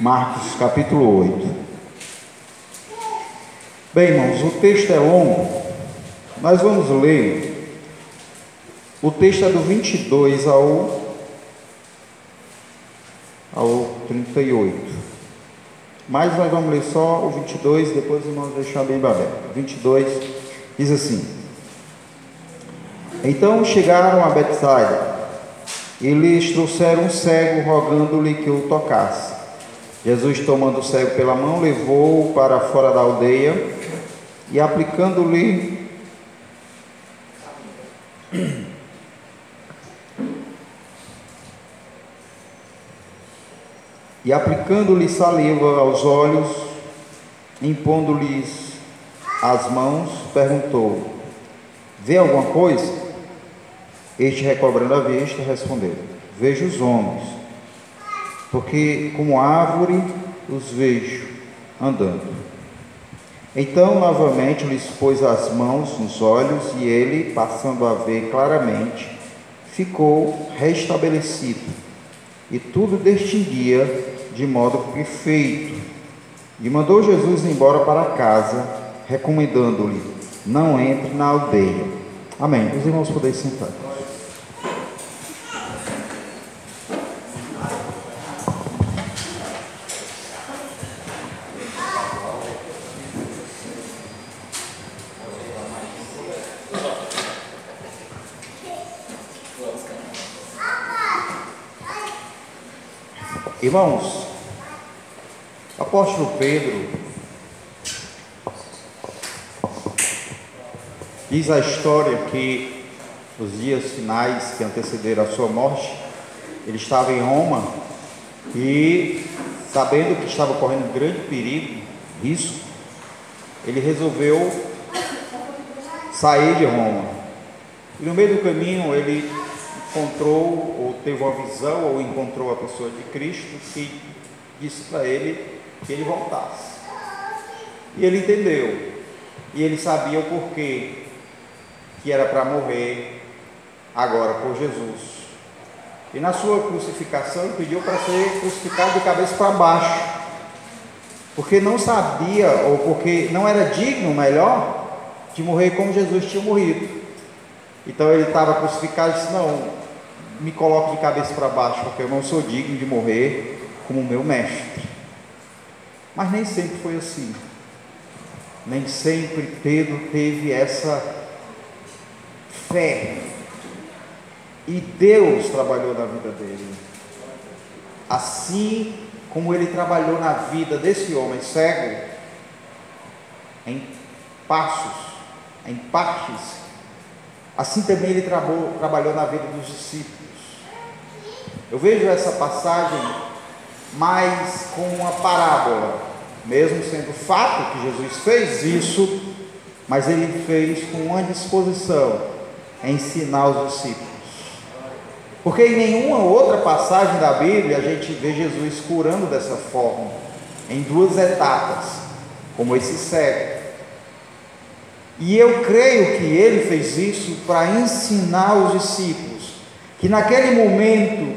Marcos capítulo 8. Bem, irmãos, o texto é longo, nós vamos ler. O texto é do 22 ao, ao 38. Mas nós vamos ler só o 22, depois vamos deixar bem aberto. 22 diz assim: Então chegaram a Betsaida e lhes trouxeram um cego, rogando-lhe que o tocasse. Jesus, tomando o cego pela mão, levou-o para fora da aldeia e, aplicando-lhe e aplicando-lhe saliva aos olhos, impondo-lhes as mãos, perguntou: Vê alguma coisa? Este, recobrando a vista, respondeu: Vejo os homens, porque como árvore os vejo andando. Então, novamente, lhes pôs as mãos nos olhos e ele, passando a ver claramente, ficou restabelecido e tudo distinguia de modo perfeito. E mandou Jesus embora para casa, recomendando-lhe: Não entre na aldeia. Amém. Os irmãos podem sentar. Irmãos, apóstolo Pedro diz a história que nos dias finais que antecederam a sua morte, ele estava em Roma e, sabendo que estava correndo grande perigo, risco, ele resolveu sair de Roma. E no meio do caminho ele encontrou, ou teve uma visão, ou encontrou a pessoa de Cristo que disse para ele que ele voltasse. E ele entendeu, e ele sabia o porquê que era para morrer agora por Jesus. E na sua crucificação pediu para ser crucificado de cabeça para baixo, porque não sabia, ou porque não era digno, melhor, de morrer como Jesus tinha morrido. Então ele estava crucificado e disse: Não, me coloque de cabeça para baixo, porque eu não sou digno de morrer como meu mestre. Mas nem sempre foi assim. Nem sempre Pedro teve essa fé. E Deus trabalhou na vida dele. Assim como ele trabalhou na vida desse homem cego, em passos, em partes, assim também ele trabalhou, trabalhou na vida dos discípulos. Eu vejo essa passagem mais como uma parábola, mesmo sendo fato que Jesus fez isso, mas ele fez com uma disposição em ensinar os discípulos. Porque em nenhuma outra passagem da Bíblia a gente vê Jesus curando dessa forma, em duas etapas, como esse cego. E eu creio que ele fez isso para ensinar os discípulos que naquele momento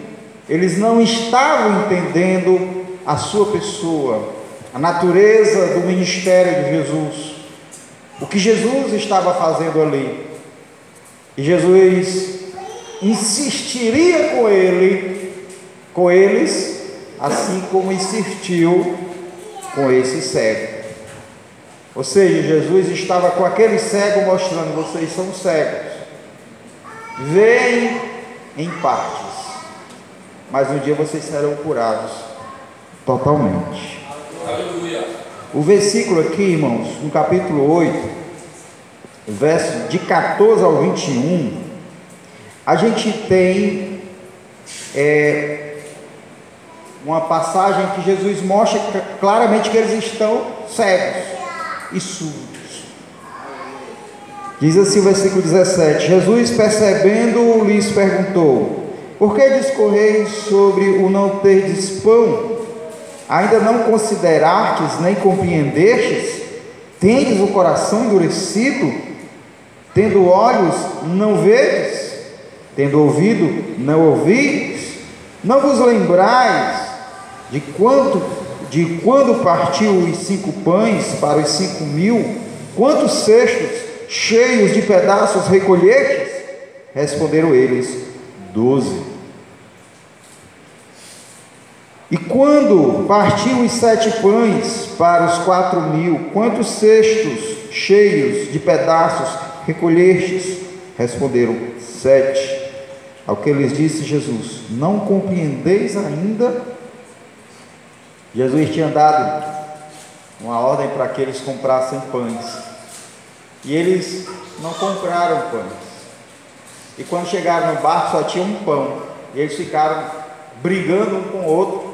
eles não estavam entendendo a sua pessoa, a natureza do ministério de Jesus, o que Jesus estava fazendo ali. E Jesus insistiria com ele, com eles, assim como insistiu com esse cego. Ou seja, Jesus estava com aquele cego mostrando: vocês são cegos, veem em partes mas um dia vocês serão curados totalmente. Aleluia. O versículo aqui, irmãos, no capítulo 8, verso de 14 ao 21, a gente tem é, uma passagem que Jesus mostra claramente que eles estão cegos e surdos. Diz assim o versículo 17: Jesus, percebendo, lhes perguntou: por que discorreis sobre o não terdes pão? Ainda não considerastes nem compreendestes? Tendes o coração endurecido? Tendo olhos, não vedes? Tendo ouvido, não ouvis? Não vos lembrais de quanto de quando partiu os cinco pães para os cinco mil, quantos cestos cheios de pedaços recolhestes? Responderam eles: Doze. E quando partiu os sete pães para os quatro mil, quantos cestos cheios de pedaços recolhestes? Responderam: Sete. Ao que lhes disse Jesus: Não compreendeis ainda? Jesus tinha dado uma ordem para que eles comprassem pães. E eles não compraram pães. E quando chegaram no barco só tinha um pão. E eles ficaram brigando um com o outro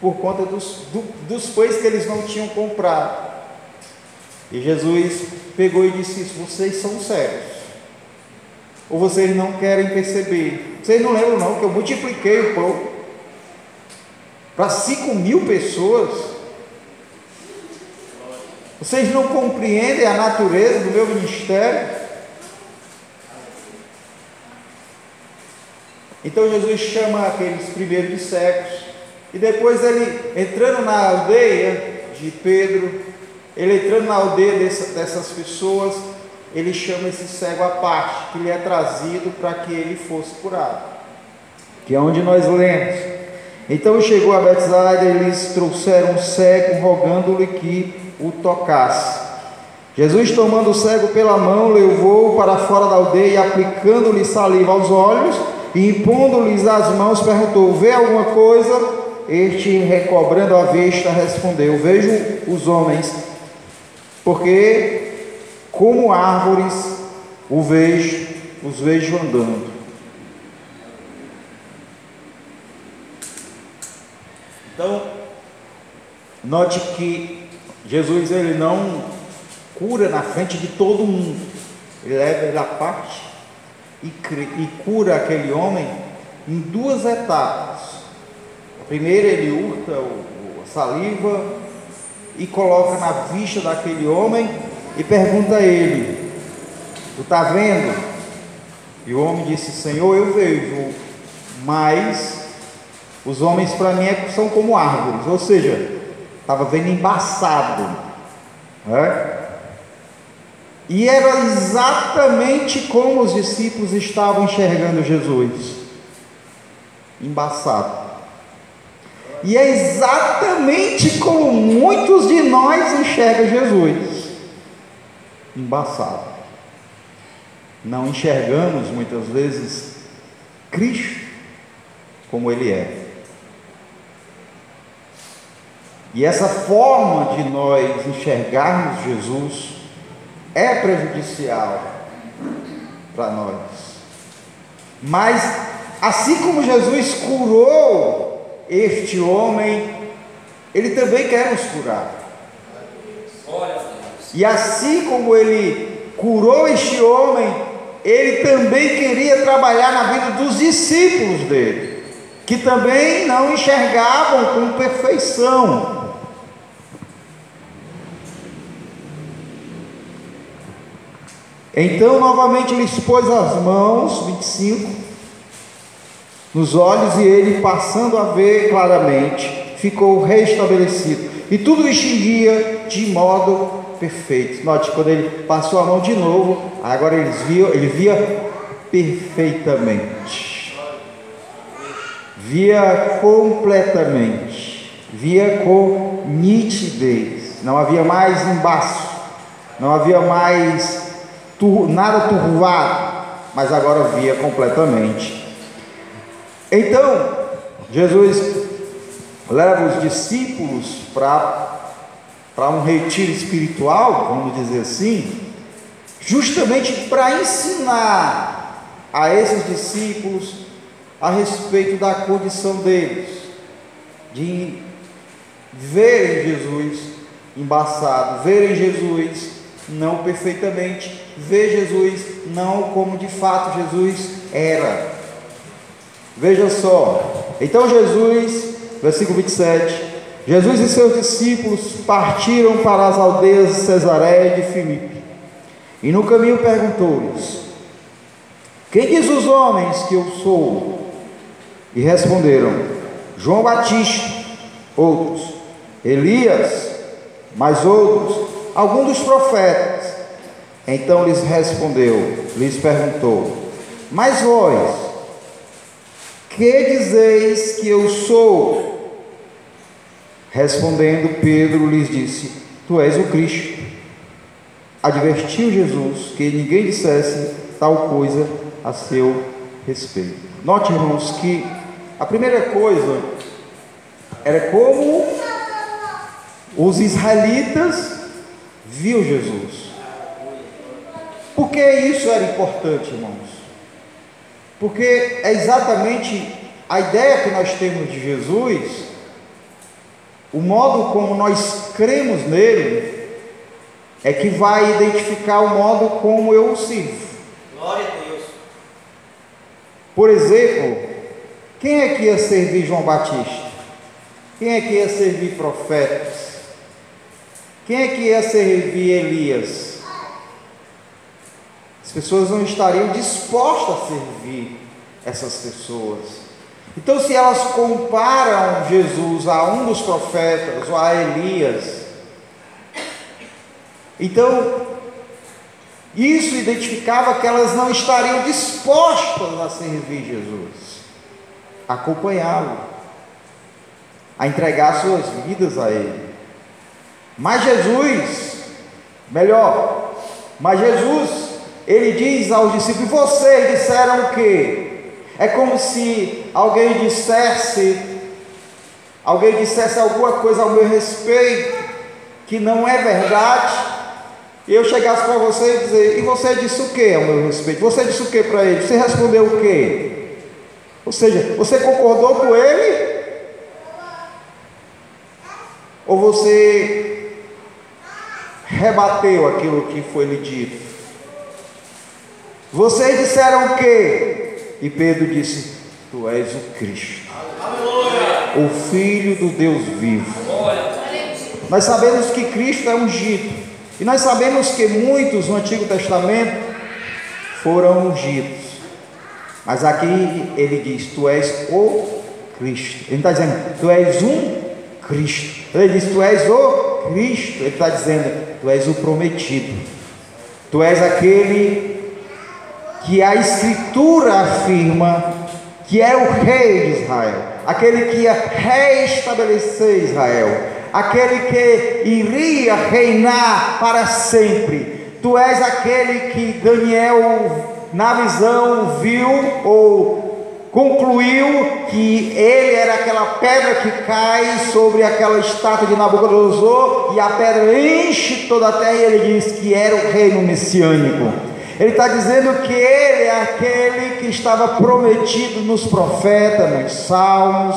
por conta dos, do, dos pães que eles não tinham comprado. E Jesus pegou e disse isso: Vocês são cegos. Ou vocês não querem perceber? Vocês não lembram, não, que eu multipliquei o pão para 5 mil pessoas. Vocês não compreendem a natureza do meu ministério? Então Jesus chama aqueles primeiros cegos, e depois ele entrando na aldeia de Pedro, ele entrando na aldeia dessa, dessas pessoas, ele chama esse cego à parte, que lhe é trazido para que ele fosse curado. Que é onde nós lemos. Então chegou a Betsaida e eles trouxeram um cego, rogando-lhe que o tocasse. Jesus, tomando o cego pela mão, levou-o para fora da aldeia aplicando-lhe saliva aos olhos e impondo-lhes as mãos, perguntou: Vê alguma coisa? Este, recobrando a vista, respondeu: Vejo os homens, porque como árvores o vejo, os vejo andando. Então, note que Jesus ele não cura na frente de todo mundo, ele leva ele à parte e, e cura aquele homem em duas etapas. Primeiro ele urta a saliva e coloca na vista daquele homem e pergunta a ele: Tu está vendo? E o homem disse: Senhor, eu vejo, mas os homens para mim é são como árvores, ou seja, estava vendo embaçado. Né? E era exatamente como os discípulos estavam enxergando Jesus embaçado. E é exatamente como muitos de nós enxergam Jesus embaçado. Não enxergamos muitas vezes Cristo como Ele é. E essa forma de nós enxergarmos Jesus é prejudicial para nós. Mas, assim como Jesus curou este homem, Ele também quer nos curar. E assim como Ele curou este homem, Ele também queria trabalhar na vida dos discípulos dele, que também não enxergavam com perfeição Então, novamente, lhes pôs as mãos, 25, nos olhos, e ele, passando a ver claramente, ficou restabelecido. E tudo distinguia de modo perfeito. Note, quando ele passou a mão de novo, agora eles viam, ele via perfeitamente. Via completamente. Via com nitidez. Não havia mais embaço. Não havia mais nada turvado, mas agora via completamente. Então, Jesus leva os discípulos para um retiro espiritual, vamos dizer assim, justamente para ensinar a esses discípulos a respeito da condição deles, de verem Jesus embaçado, verem Jesus não perfeitamente, vê Jesus não como de fato Jesus era. Veja só, então Jesus, versículo 27, Jesus e seus discípulos partiram para as aldeias de Cesareia e de Filipe, e no caminho perguntou-lhes: Quem diz os homens que eu sou? E responderam: João Batista, outros, Elias, mas outros, alguns dos profetas. Então lhes respondeu, lhes perguntou: Mas vós, que dizeis que eu sou? Respondendo, Pedro lhes disse: Tu és o Cristo. Advertiu Jesus que ninguém dissesse tal coisa a seu respeito. Note, irmãos, que a primeira coisa era como os israelitas viu Jesus. Por que isso era importante, irmãos? Porque é exatamente a ideia que nós temos de Jesus, o modo como nós cremos nele, é que vai identificar o modo como eu o sirvo. Glória a Deus. Por exemplo, quem é que ia servir João Batista? Quem é que ia servir profetas? Quem é que ia servir Elias? As pessoas não estariam dispostas a servir essas pessoas. Então, se elas comparam Jesus a um dos profetas ou a Elias, então isso identificava que elas não estariam dispostas a servir Jesus, a acompanhá-lo, a entregar suas vidas a Ele. Mas Jesus, melhor, mas Jesus, ele diz aos discípulos: vocês disseram o quê? É como se alguém dissesse, alguém dissesse alguma coisa ao meu respeito que não é verdade, e eu chegasse para você e dizer, e você disse o que ao meu respeito? Você disse o que para ele? Você respondeu o quê? Ou seja, você concordou com ele? Ou você rebateu aquilo que foi lhe dito. Vocês disseram o quê? E Pedro disse: Tu és o Cristo, o Filho do Deus vivo. Nós sabemos que Cristo é ungido, e nós sabemos que muitos no Antigo Testamento foram ungidos, mas aqui ele diz: Tu és o Cristo. Ele está dizendo: Tu és um Cristo. Ele diz: Tu és o Cristo. Ele está dizendo: Tu és o prometido. Tu és aquele que a Escritura afirma que é o Rei de Israel, aquele que ia reestabelecer Israel, aquele que iria reinar para sempre. Tu és aquele que Daniel, na visão, viu ou concluiu que ele era aquela pedra que cai sobre aquela estátua de Nabucodonosor e a pedra enche toda a terra e ele diz que era o reino messiânico. Ele está dizendo que ele é aquele que estava prometido nos profetas, nos salmos.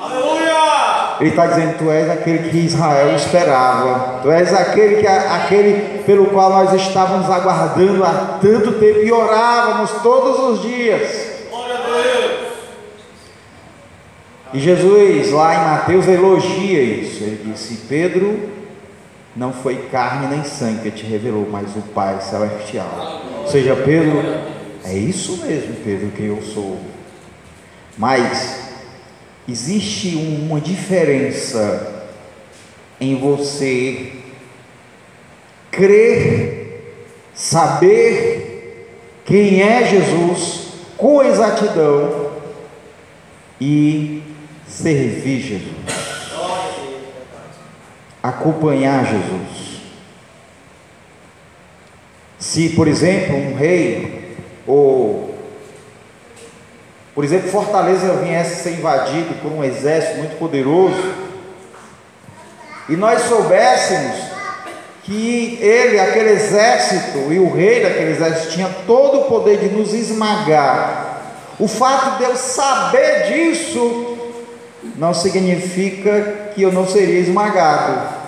Aleluia! Ele está dizendo: Tu és aquele que Israel esperava, Tu és aquele, que, aquele pelo qual nós estávamos aguardando há tanto tempo e orávamos todos os dias. E Jesus, lá em Mateus, elogia isso. Ele disse: Pedro, não foi carne nem sangue que te revelou, mas o Pai Celestial. Seja, Pedro, é isso mesmo, Pedro, que eu sou. Mas existe uma diferença em você crer, saber quem é Jesus com exatidão e servir Jesus, acompanhar Jesus. Se, por exemplo, um rei ou, por exemplo, Fortaleza viesse ser invadido por um exército muito poderoso e nós soubéssemos que ele, aquele exército e o rei daquele exército tinha todo o poder de nos esmagar. O fato de eu saber disso não significa que eu não seria esmagado.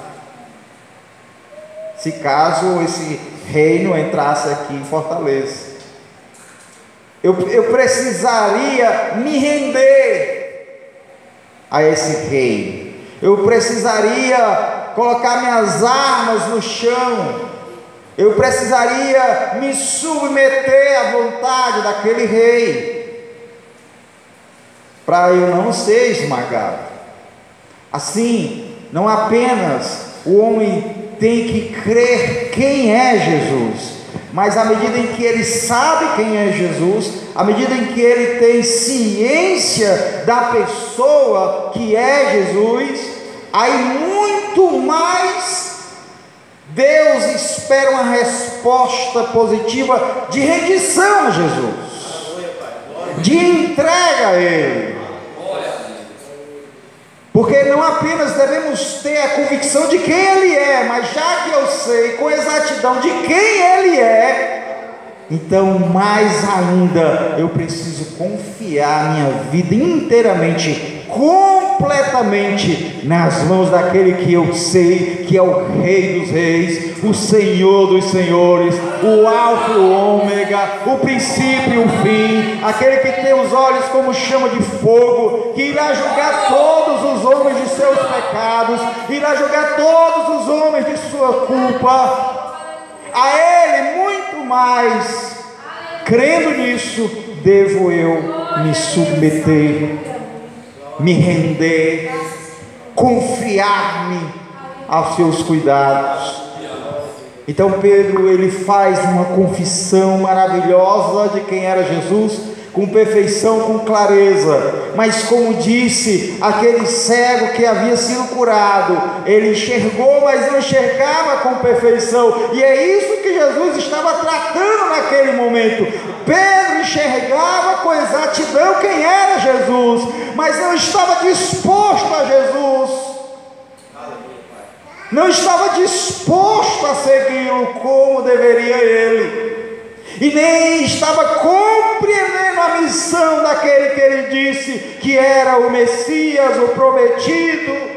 Se caso esse reino entrasse aqui em Fortaleza, eu, eu precisaria me render a esse rei, eu precisaria colocar minhas armas no chão, eu precisaria me submeter à vontade daquele rei para eu não ser esmagado. Assim, não apenas o homem tem que crer quem é Jesus, mas à medida em que ele sabe quem é Jesus, à medida em que ele tem ciência da pessoa que é Jesus, aí muito mais Deus espera uma resposta positiva de rendição a Jesus, de entrega a Ele. Porque não apenas devemos ter a convicção de quem Ele é, mas já que eu sei com exatidão de quem Ele é, então mais ainda eu preciso confiar minha vida inteiramente, completamente nas mãos daquele que eu sei que é o Rei dos Reis, o Senhor dos Senhores, o Alfa e o Ômega, o princípio e o fim, aquele que tem os olhos como chama de fogo, que irá julgar todos os homens de seus pecados, irá julgar todos os homens de sua culpa. A Ele muito mais, crendo nisso, devo eu me submeter, me render, confiar-me aos seus cuidados. Então Pedro ele faz uma confissão maravilhosa de quem era Jesus, com perfeição, com clareza. Mas como disse aquele cego que havia sido curado, ele enxergou, mas não enxergava com perfeição. E é isso que Jesus estava tratando naquele momento. Pedro enxergava com exatidão quem era Jesus, mas não estava disposto a Jesus não estava disposto a segui-lo como deveria ele, e nem estava compreendendo a missão daquele que ele disse que era o Messias, o prometido.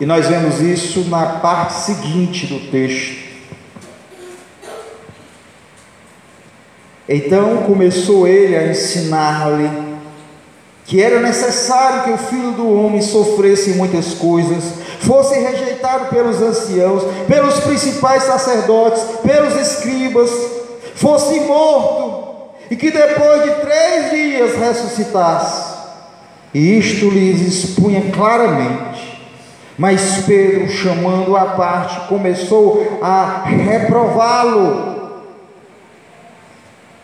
E nós vemos isso na parte seguinte do texto. Então começou ele a ensinar-lhe que era necessário que o filho do homem sofresse muitas coisas, fosse rejeitado pelos anciãos, pelos principais sacerdotes, pelos escribas, fosse morto, e que depois de três dias ressuscitasse. E isto lhes expunha claramente. Mas Pedro, chamando a parte, começou a reprová-lo.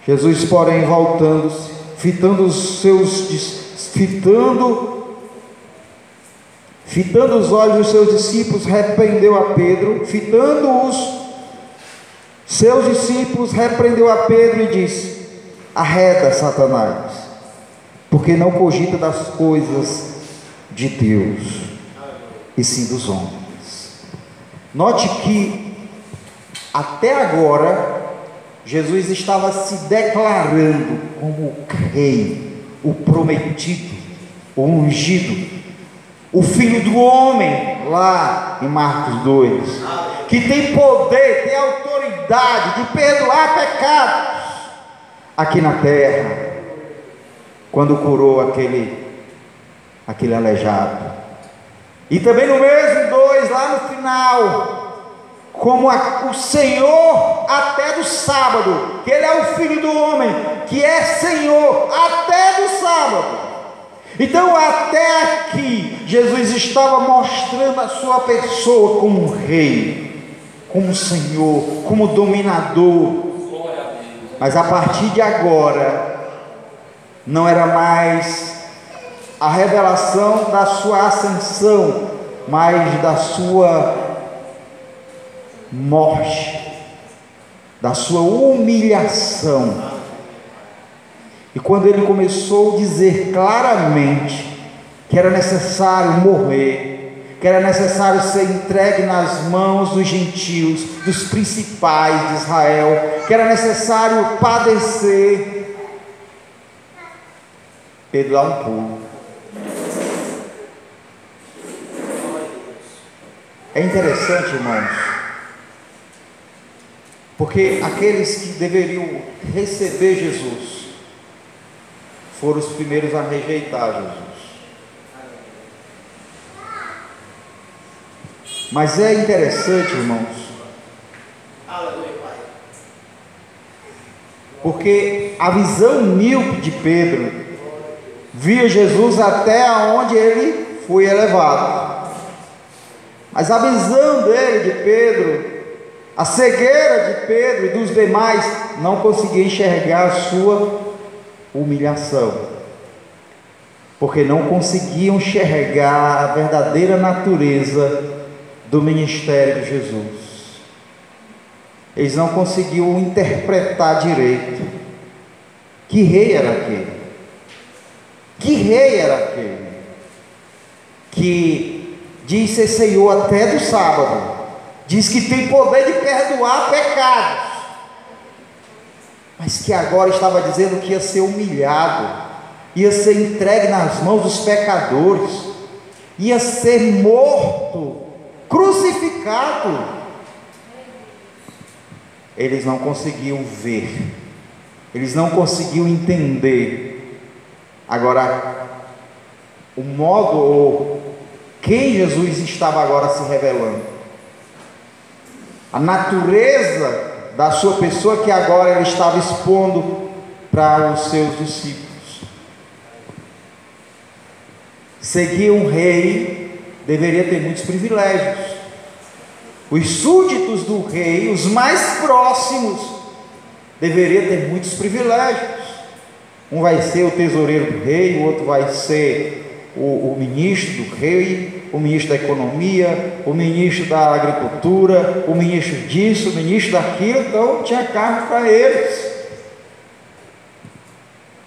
Jesus, porém, voltando-se, fitando os seus fitando fitando os olhos dos seus discípulos, repreendeu a Pedro, fitando os seus discípulos, repreendeu a Pedro e disse: Arreda, Satanás, porque não cogita das coisas de Deus, e sim dos homens. Note que até agora Jesus estava se declarando como rei o prometido, o ungido, o filho do homem, lá em Marcos 2, que tem poder, tem autoridade de perdoar pecados aqui na terra, quando curou aquele, aquele aleijado. E também no mesmo 2, lá no final, como a, o Senhor até do sábado, que Ele é o Filho do homem, que é Senhor até do sábado. Então, até aqui, Jesus estava mostrando a sua pessoa como rei, como Senhor, como dominador. Mas a partir de agora, não era mais a revelação da sua ascensão, mas da sua morte, da sua humilhação. E quando ele começou a dizer claramente que era necessário morrer, que era necessário ser entregue nas mãos dos gentios, dos principais de Israel, que era necessário padecer, Pedro dá um pulo. É interessante, irmãos, porque aqueles que deveriam receber Jesus foram os primeiros a rejeitar Jesus. Mas é interessante, irmãos, porque a visão míope de Pedro via Jesus até aonde ele foi elevado. Mas a visão dele, de Pedro, a cegueira de Pedro e dos demais, não conseguia enxergar a sua humilhação porque não conseguiam enxergar a verdadeira natureza do ministério de Jesus. Eles não conseguiam interpretar direito. Que rei era aquele? Que rei era aquele? Que diz ser Senhor até do sábado, diz que tem poder de perdoar pecados, mas que agora estava dizendo que ia ser humilhado ia ser entregue nas mãos dos pecadores, ia ser morto, crucificado. Eles não conseguiam ver, eles não conseguiam entender. Agora, o modo ou quem Jesus estava agora se revelando, a natureza da sua pessoa que agora ele estava expondo para os seus discípulos. Seguir um rei deveria ter muitos privilégios. Os súditos do rei, os mais próximos, deveria ter muitos privilégios. Um vai ser o tesoureiro do rei, o outro vai ser o, o ministro do rei, o ministro da economia, o ministro da agricultura, o ministro disso, o ministro daquilo, então tinha cargo para eles.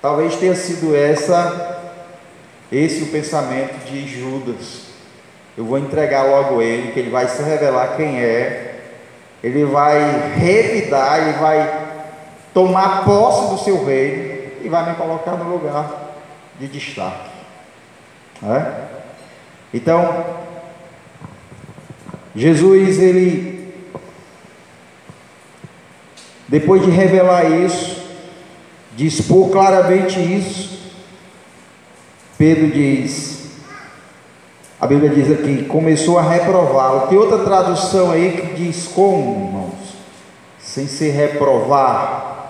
Talvez tenha sido essa esse o pensamento de Judas. Eu vou entregar logo ele, que ele vai se revelar quem é, ele vai revidar, ele vai tomar posse do seu reino e vai me colocar no lugar de destaque. É? Então, Jesus, ele, depois de revelar isso, de expor claramente isso, Pedro diz, a Bíblia diz aqui, começou a reprová-lo. Tem outra tradução aí que diz como, irmãos? Sem se reprovar.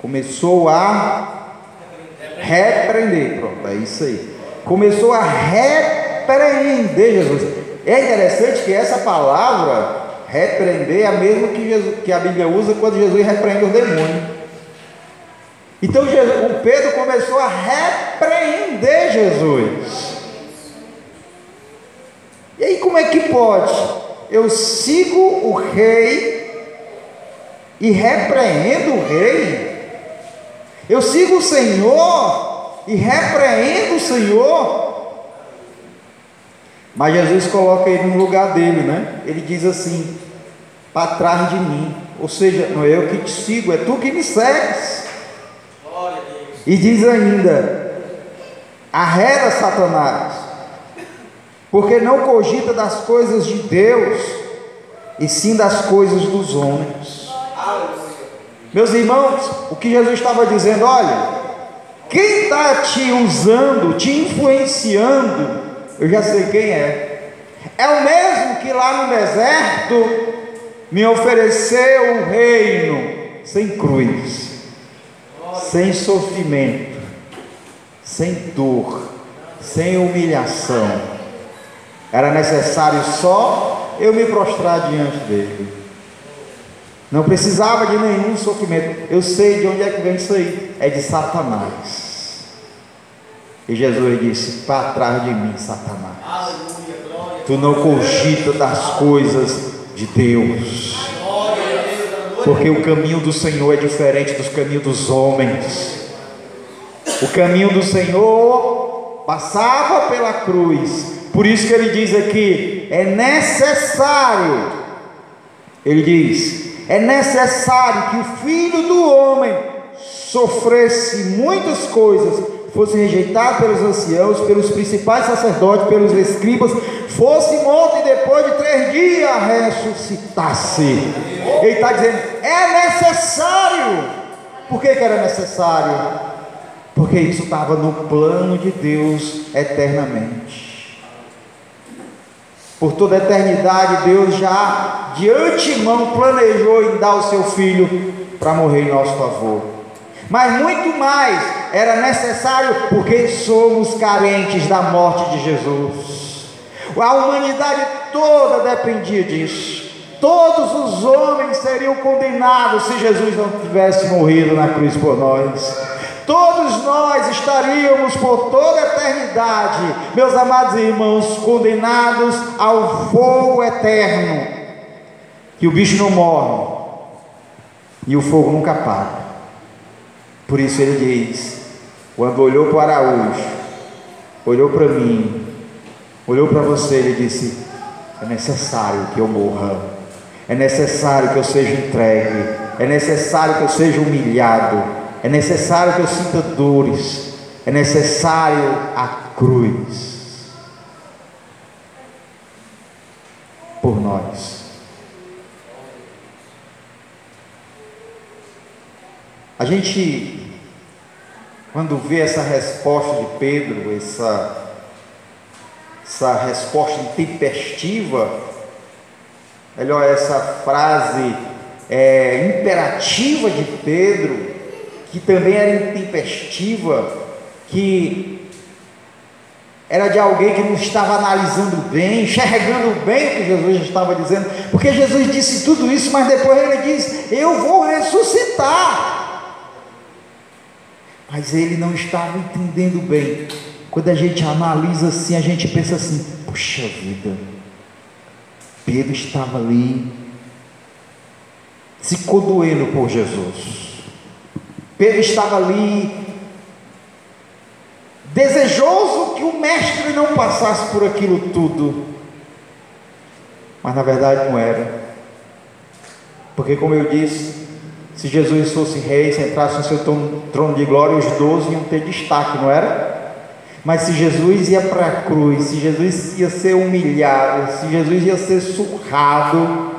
Começou a repreender. Pronto, é isso aí. Começou a repreender Jesus. É interessante que essa palavra, repreender, é a mesma que, Jesus, que a Bíblia usa quando Jesus repreende o demônio. Então Jesus, o Pedro começou a repreender Jesus. E aí como é que pode? Eu sigo o rei e repreendo o rei. Eu sigo o Senhor e repreendo o Senhor. Mas Jesus coloca ele no lugar dele, né? Ele diz assim: para trás de mim. Ou seja, não é eu que te sigo, é tu que me segues. E diz ainda: arreda Satanás, porque não cogita das coisas de Deus, e sim das coisas dos homens. Meus irmãos, o que Jesus estava dizendo, olha, quem está te usando, te influenciando, eu já sei quem é. É o mesmo que lá no deserto me ofereceu o reino sem cruz sem sofrimento, sem dor, sem humilhação. Era necessário só eu me prostrar diante dele. Não precisava de nenhum sofrimento. Eu sei de onde é que vem isso aí. É de Satanás. E Jesus disse: Para trás de mim, Satanás. Tu não cogita das coisas de Deus porque o caminho do Senhor é diferente dos caminhos dos homens. O caminho do Senhor passava pela cruz, por isso que ele diz aqui: é necessário, ele diz, é necessário que o filho do homem sofresse muitas coisas, fosse rejeitado pelos anciãos, pelos principais sacerdotes, pelos escribas, fosse morto e depois de três dias ressuscitasse. Ele está dizendo: é necessário. Por que, que era necessário? Porque isso estava no plano de Deus eternamente. Por toda a eternidade, Deus já de antemão planejou em dar o seu filho para morrer em nosso favor. Mas muito mais, era necessário porque somos carentes da morte de Jesus. A humanidade toda dependia disso. Todos os homens seriam condenados se Jesus não tivesse morrido na cruz por nós. Todos nós estaríamos por toda a eternidade, meus amados irmãos, condenados ao fogo eterno. Que o bicho não morre e o fogo nunca apaga. Por isso ele diz: quando olhou para o Araújo, olhou para mim, olhou para você, ele disse: é necessário que eu morra, é necessário que eu seja entregue, é necessário que eu seja humilhado, é necessário que eu sinta dores, é necessário a cruz por nós. A gente, quando vê essa resposta de Pedro, essa, essa resposta intempestiva, melhor, essa frase é, imperativa de Pedro, que também era intempestiva, que era de alguém que não estava analisando bem, enxergando bem o que Jesus estava dizendo, porque Jesus disse tudo isso, mas depois ele diz: Eu vou ressuscitar. Mas ele não estava entendendo bem. Quando a gente analisa assim, a gente pensa assim: puxa vida, Pedro estava ali se condoendo por Jesus. Pedro estava ali desejoso que o mestre não passasse por aquilo tudo. Mas na verdade não era. Porque como eu disse, se Jesus fosse rei, se entrasse no seu trono de glória, os doze iam ter destaque, não era? Mas se Jesus ia para a cruz, se Jesus ia ser humilhado, se Jesus ia ser surrado,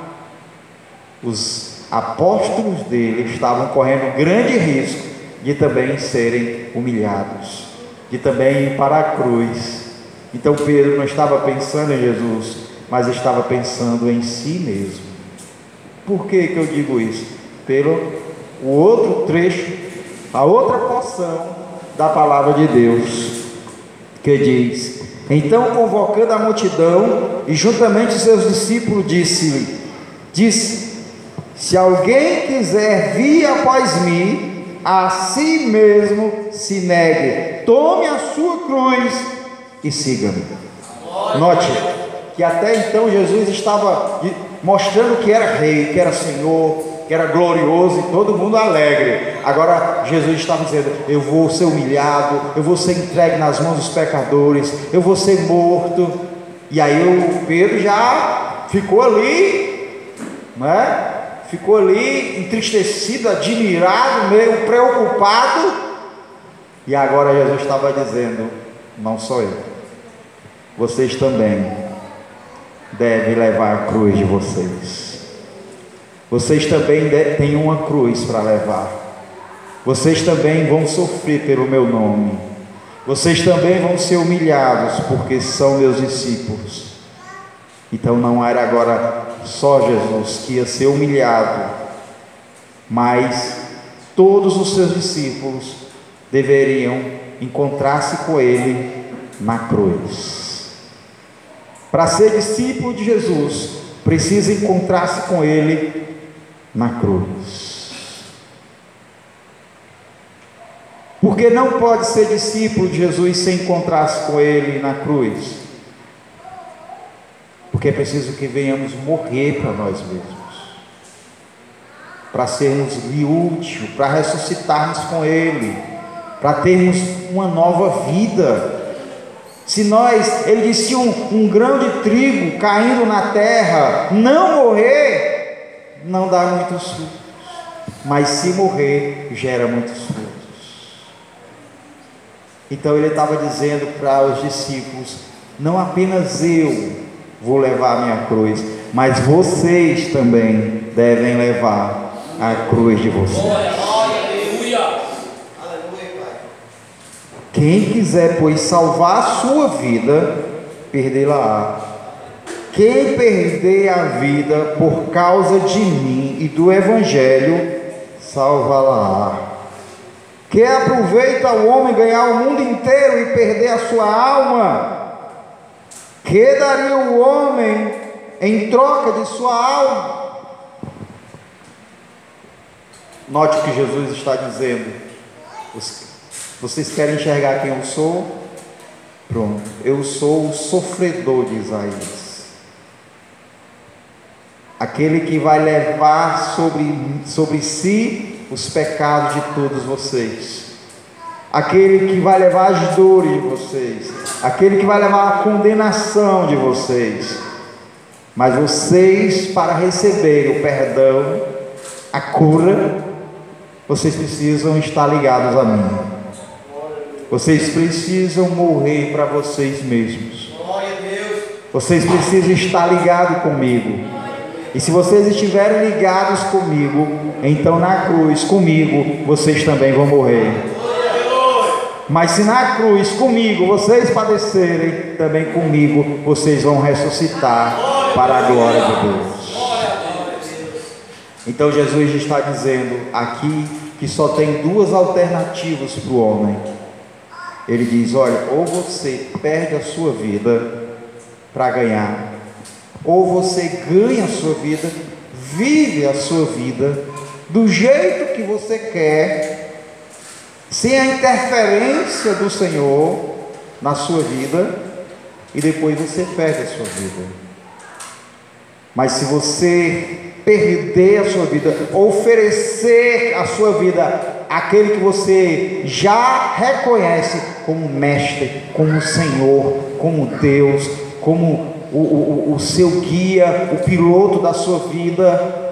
os apóstolos dele estavam correndo grande risco de também serem humilhados, de também ir para a cruz. Então Pedro não estava pensando em Jesus, mas estava pensando em si mesmo. Por que, que eu digo isso? pelo o outro trecho, a outra porção da palavra de Deus, que diz: Então, convocando a multidão e juntamente seus discípulos, disse-lhe: Disse: Se alguém quiser vir após mim, a si mesmo se negue, tome a sua cruz e siga-me. Note que até então Jesus estava mostrando que era rei, que era senhor, que era glorioso e todo mundo alegre. Agora Jesus estava dizendo: Eu vou ser humilhado, eu vou ser entregue nas mãos dos pecadores, eu vou ser morto. E aí o Pedro já ficou ali, né? Ficou ali entristecido, admirado, meio preocupado. E agora Jesus estava dizendo: Não sou eu, vocês também devem levar a cruz de vocês. Vocês também têm uma cruz para levar. Vocês também vão sofrer pelo meu nome. Vocês também vão ser humilhados, porque são meus discípulos. Então não era agora só Jesus que ia ser humilhado, mas todos os seus discípulos deveriam encontrar-se com ele na cruz. Para ser discípulo de Jesus, precisa encontrar-se com ele na cruz. Porque não pode ser discípulo de Jesus sem encontrar-se com Ele na cruz. Porque é preciso que venhamos morrer para nós mesmos, para sermos úteis, para ressuscitarmos com Ele, para termos uma nova vida. Se nós, ele disse, um, um grão de trigo caindo na terra, não morrer, não dá muitos frutos, mas se morrer, gera muitos frutos. Então ele estava dizendo para os discípulos: não apenas eu vou levar a minha cruz, mas vocês também devem levar a cruz de vocês. Quem quiser, pois, salvar a sua vida, perdê-la-á quem perder a vida por causa de mim e do Evangelho, salva-la. Que aproveita o homem ganhar o mundo inteiro e perder a sua alma? Que daria o homem em troca de sua alma? Note o que Jesus está dizendo. Vocês querem enxergar quem eu sou? Pronto, eu sou o sofredor de Isaías. Aquele que vai levar sobre, sobre si os pecados de todos vocês. Aquele que vai levar as dores de vocês. Aquele que vai levar a condenação de vocês. Mas vocês, para receber o perdão, a cura, vocês precisam estar ligados a mim. Vocês precisam morrer para vocês mesmos. Vocês precisam estar ligados comigo. E se vocês estiverem ligados comigo, então na cruz comigo vocês também vão morrer. Mas se na cruz comigo vocês padecerem, também comigo vocês vão ressuscitar para a glória de Deus. Então Jesus está dizendo aqui que só tem duas alternativas para o homem. Ele diz: olha, ou você perde a sua vida para ganhar, ou você ganha a sua vida, vive a sua vida do jeito que você quer, sem a interferência do Senhor na sua vida, e depois você perde a sua vida. Mas se você perder a sua vida, oferecer a sua vida àquele que você já reconhece como mestre, como Senhor, como Deus, como o, o, o seu guia, o piloto da sua vida,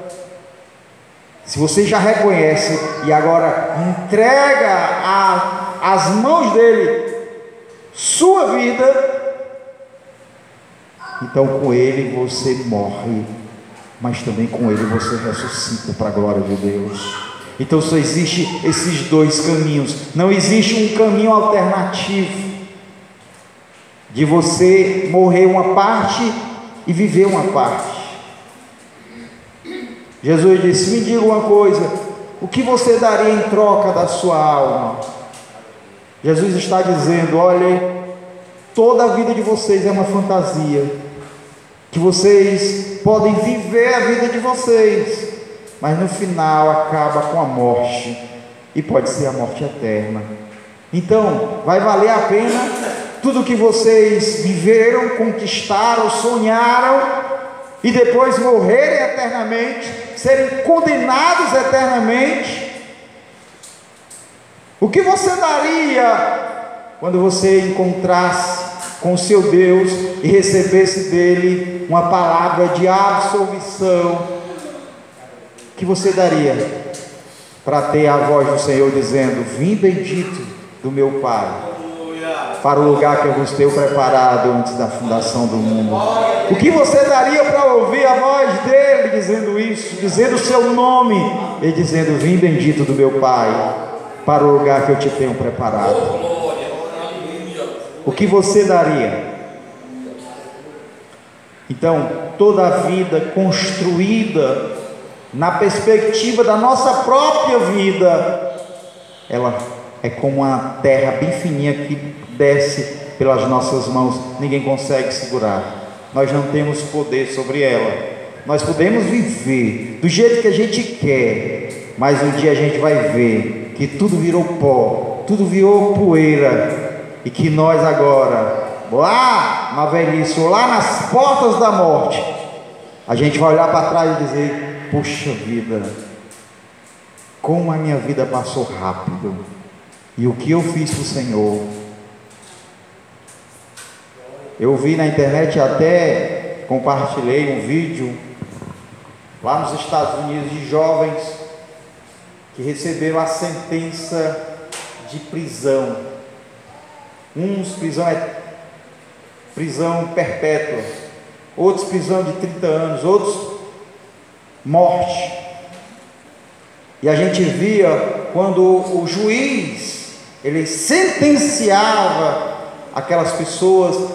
se você já reconhece e agora entrega a, as mãos dele sua vida, então com ele você morre, mas também com ele você ressuscita para a glória de Deus. Então só existe esses dois caminhos. Não existe um caminho alternativo de você morrer uma parte e viver uma parte. Jesus disse: Me diga uma coisa, o que você daria em troca da sua alma? Jesus está dizendo: Olha, toda a vida de vocês é uma fantasia que vocês podem viver a vida de vocês, mas no final acaba com a morte, e pode ser a morte eterna. Então, vai valer a pena tudo que vocês viveram, conquistaram, sonharam, e depois morrerem eternamente, serem condenados eternamente? O que você daria quando você encontrasse com o seu Deus e recebesse dele uma palavra de absolvição, que você daria para ter a voz do Senhor dizendo: Vim bendito do meu Pai, para o lugar que eu vos tenho preparado antes da fundação do mundo. O que você daria para ouvir a voz dele dizendo isso, dizendo o seu nome e dizendo: Vim bendito do meu Pai, para o lugar que eu te tenho preparado? o que você daria? Então, toda a vida construída na perspectiva da nossa própria vida, ela é como uma terra bem fininha que desce pelas nossas mãos, ninguém consegue segurar. Nós não temos poder sobre ela. Nós podemos viver do jeito que a gente quer, mas um dia a gente vai ver que tudo virou pó, tudo virou poeira, e que nós agora, lá na velhice, ou lá nas portas da morte, a gente vai olhar para trás e dizer: Puxa vida, como a minha vida passou rápido, e o que eu fiz para o Senhor. Eu vi na internet até compartilhei um vídeo lá nos Estados Unidos de jovens que receberam a sentença de prisão Uns prisão é prisão perpétua, outros prisão de 30 anos, outros morte. E a gente via quando o juiz ele sentenciava aquelas pessoas,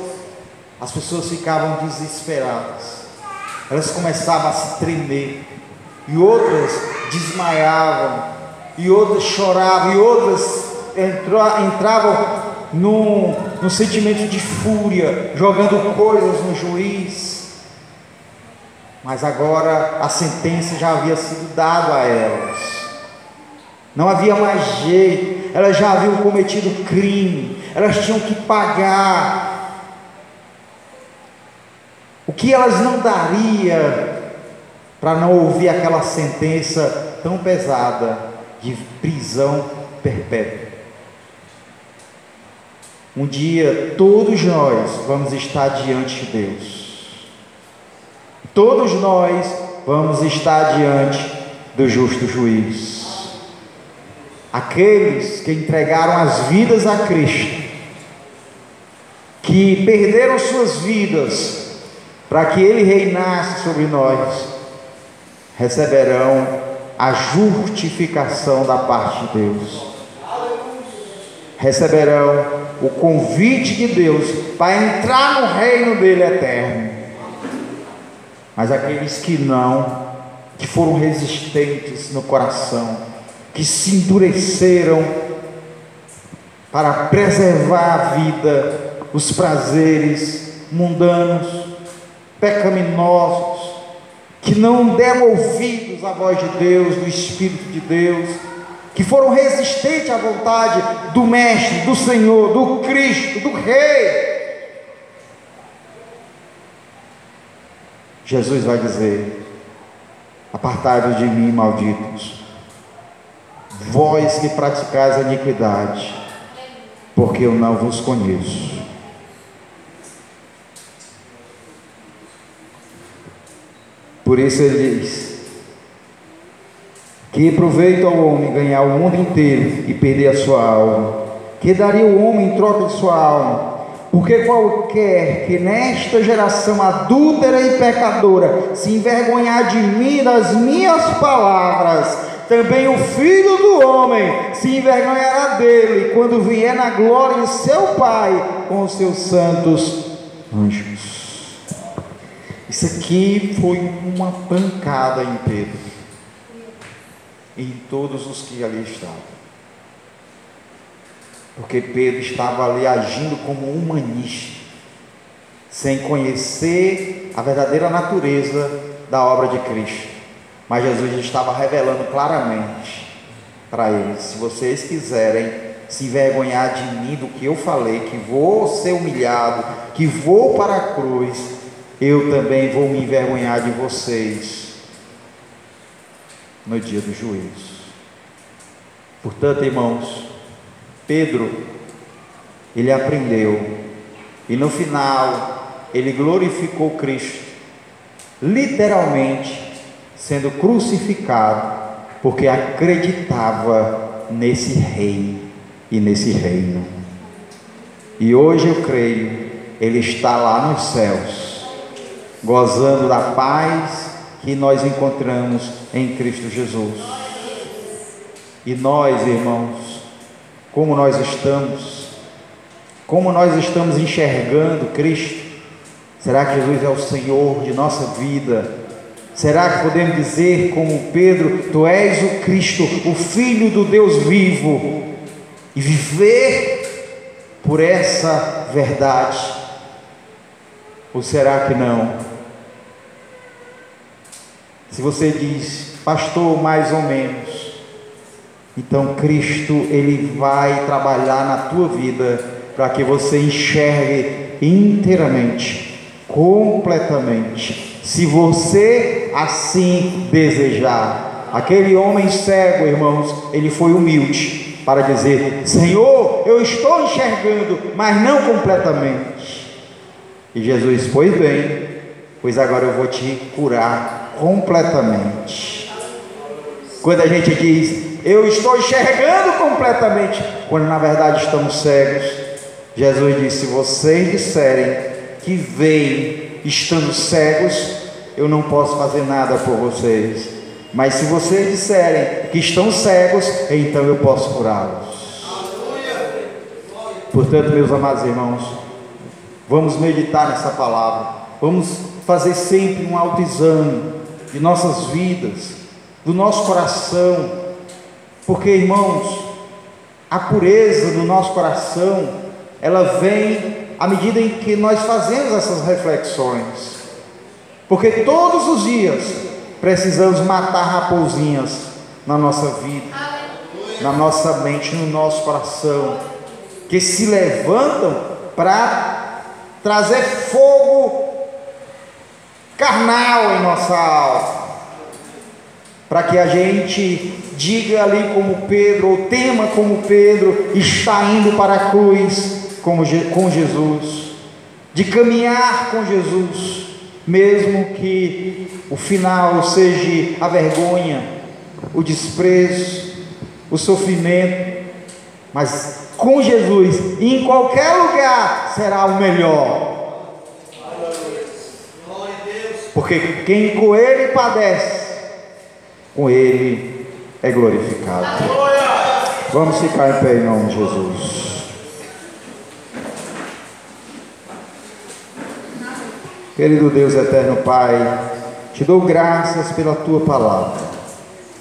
as pessoas ficavam desesperadas. Elas começavam a se tremer e outras desmaiavam e outras choravam, e outras entravam num, num sentimento de fúria, jogando coisas no juiz. Mas agora a sentença já havia sido dada a elas. Não havia mais jeito, elas já haviam cometido crime, elas tinham que pagar. O que elas não dariam para não ouvir aquela sentença tão pesada de prisão perpétua? Um dia todos nós vamos estar diante de Deus. Todos nós vamos estar diante do justo juiz. Aqueles que entregaram as vidas a Cristo, que perderam suas vidas para que Ele reinasse sobre nós, receberão a justificação da parte de Deus. Receberão o convite de Deus para entrar no reino dele eterno. Mas aqueles que não, que foram resistentes no coração, que se endureceram para preservar a vida, os prazeres mundanos, pecaminosos, que não deram ouvidos à voz de Deus, do Espírito de Deus, que foram resistentes à vontade do Mestre, do Senhor, do Cristo, do Rei. Jesus vai dizer: Apartai-vos de mim, malditos, vós que praticais a iniquidade, porque eu não vos conheço. Por isso ele diz: que proveito ao homem ganhar o mundo inteiro e perder a sua alma? Que daria o homem em troca de sua alma? Porque qualquer que nesta geração adúltera e pecadora se envergonhar de mim, das minhas palavras, também o filho do homem se envergonhará dele quando vier na glória de seu Pai com os seus santos anjos. Isso aqui foi uma pancada em Pedro em todos os que ali estavam. Porque Pedro estava ali agindo como humanista, sem conhecer a verdadeira natureza da obra de Cristo. Mas Jesus estava revelando claramente para eles: se vocês quiserem se envergonhar de mim, do que eu falei, que vou ser humilhado, que vou para a cruz, eu também vou me envergonhar de vocês no dia do juízo. Portanto, irmãos, Pedro, ele aprendeu, e no final, ele glorificou Cristo, literalmente sendo crucificado, porque acreditava nesse rei e nesse reino. E hoje eu creio, ele está lá nos céus, gozando da paz que nós encontramos em Cristo Jesus. E nós, irmãos, como nós estamos, como nós estamos enxergando Cristo? Será que Jesus é o Senhor de nossa vida? Será que podemos dizer, como Pedro, Tu és o Cristo, o Filho do Deus vivo, e viver por essa verdade? Ou será que não? Se você diz, pastor, mais ou menos, então Cristo ele vai trabalhar na tua vida para que você enxergue inteiramente, completamente. Se você assim desejar, aquele homem cego, irmãos, ele foi humilde para dizer: Senhor, eu estou enxergando, mas não completamente. E Jesus, pois bem, pois agora eu vou te curar completamente. Quando a gente diz, eu estou enxergando completamente, quando na verdade estamos cegos, Jesus disse: se vocês disserem que veem estando cegos, eu não posso fazer nada por vocês. Mas se vocês disserem que estão cegos, então eu posso curá-los. Portanto, meus amados irmãos, vamos meditar nessa palavra, vamos fazer sempre um autoexame de nossas vidas, do nosso coração, Porque, irmãos, a pureza do nosso coração, ela vem à medida em que nós fazemos essas reflexões. Porque todos os dias precisamos matar raposinhas na nossa vida, na nossa mente, no nosso coração, que se levantam para trazer fogo carnal em nossa alma, para que a gente diga ali como Pedro, ou tema como Pedro, está indo para a cruz com Jesus, de caminhar com Jesus, mesmo que o final seja a vergonha, o desprezo, o sofrimento, mas com Jesus, em qualquer lugar, será o melhor. Porque quem com ele padece, com ele é glorificado. Vamos ficar em pé em nome de Jesus. Querido Deus eterno Pai, te dou graças pela tua palavra.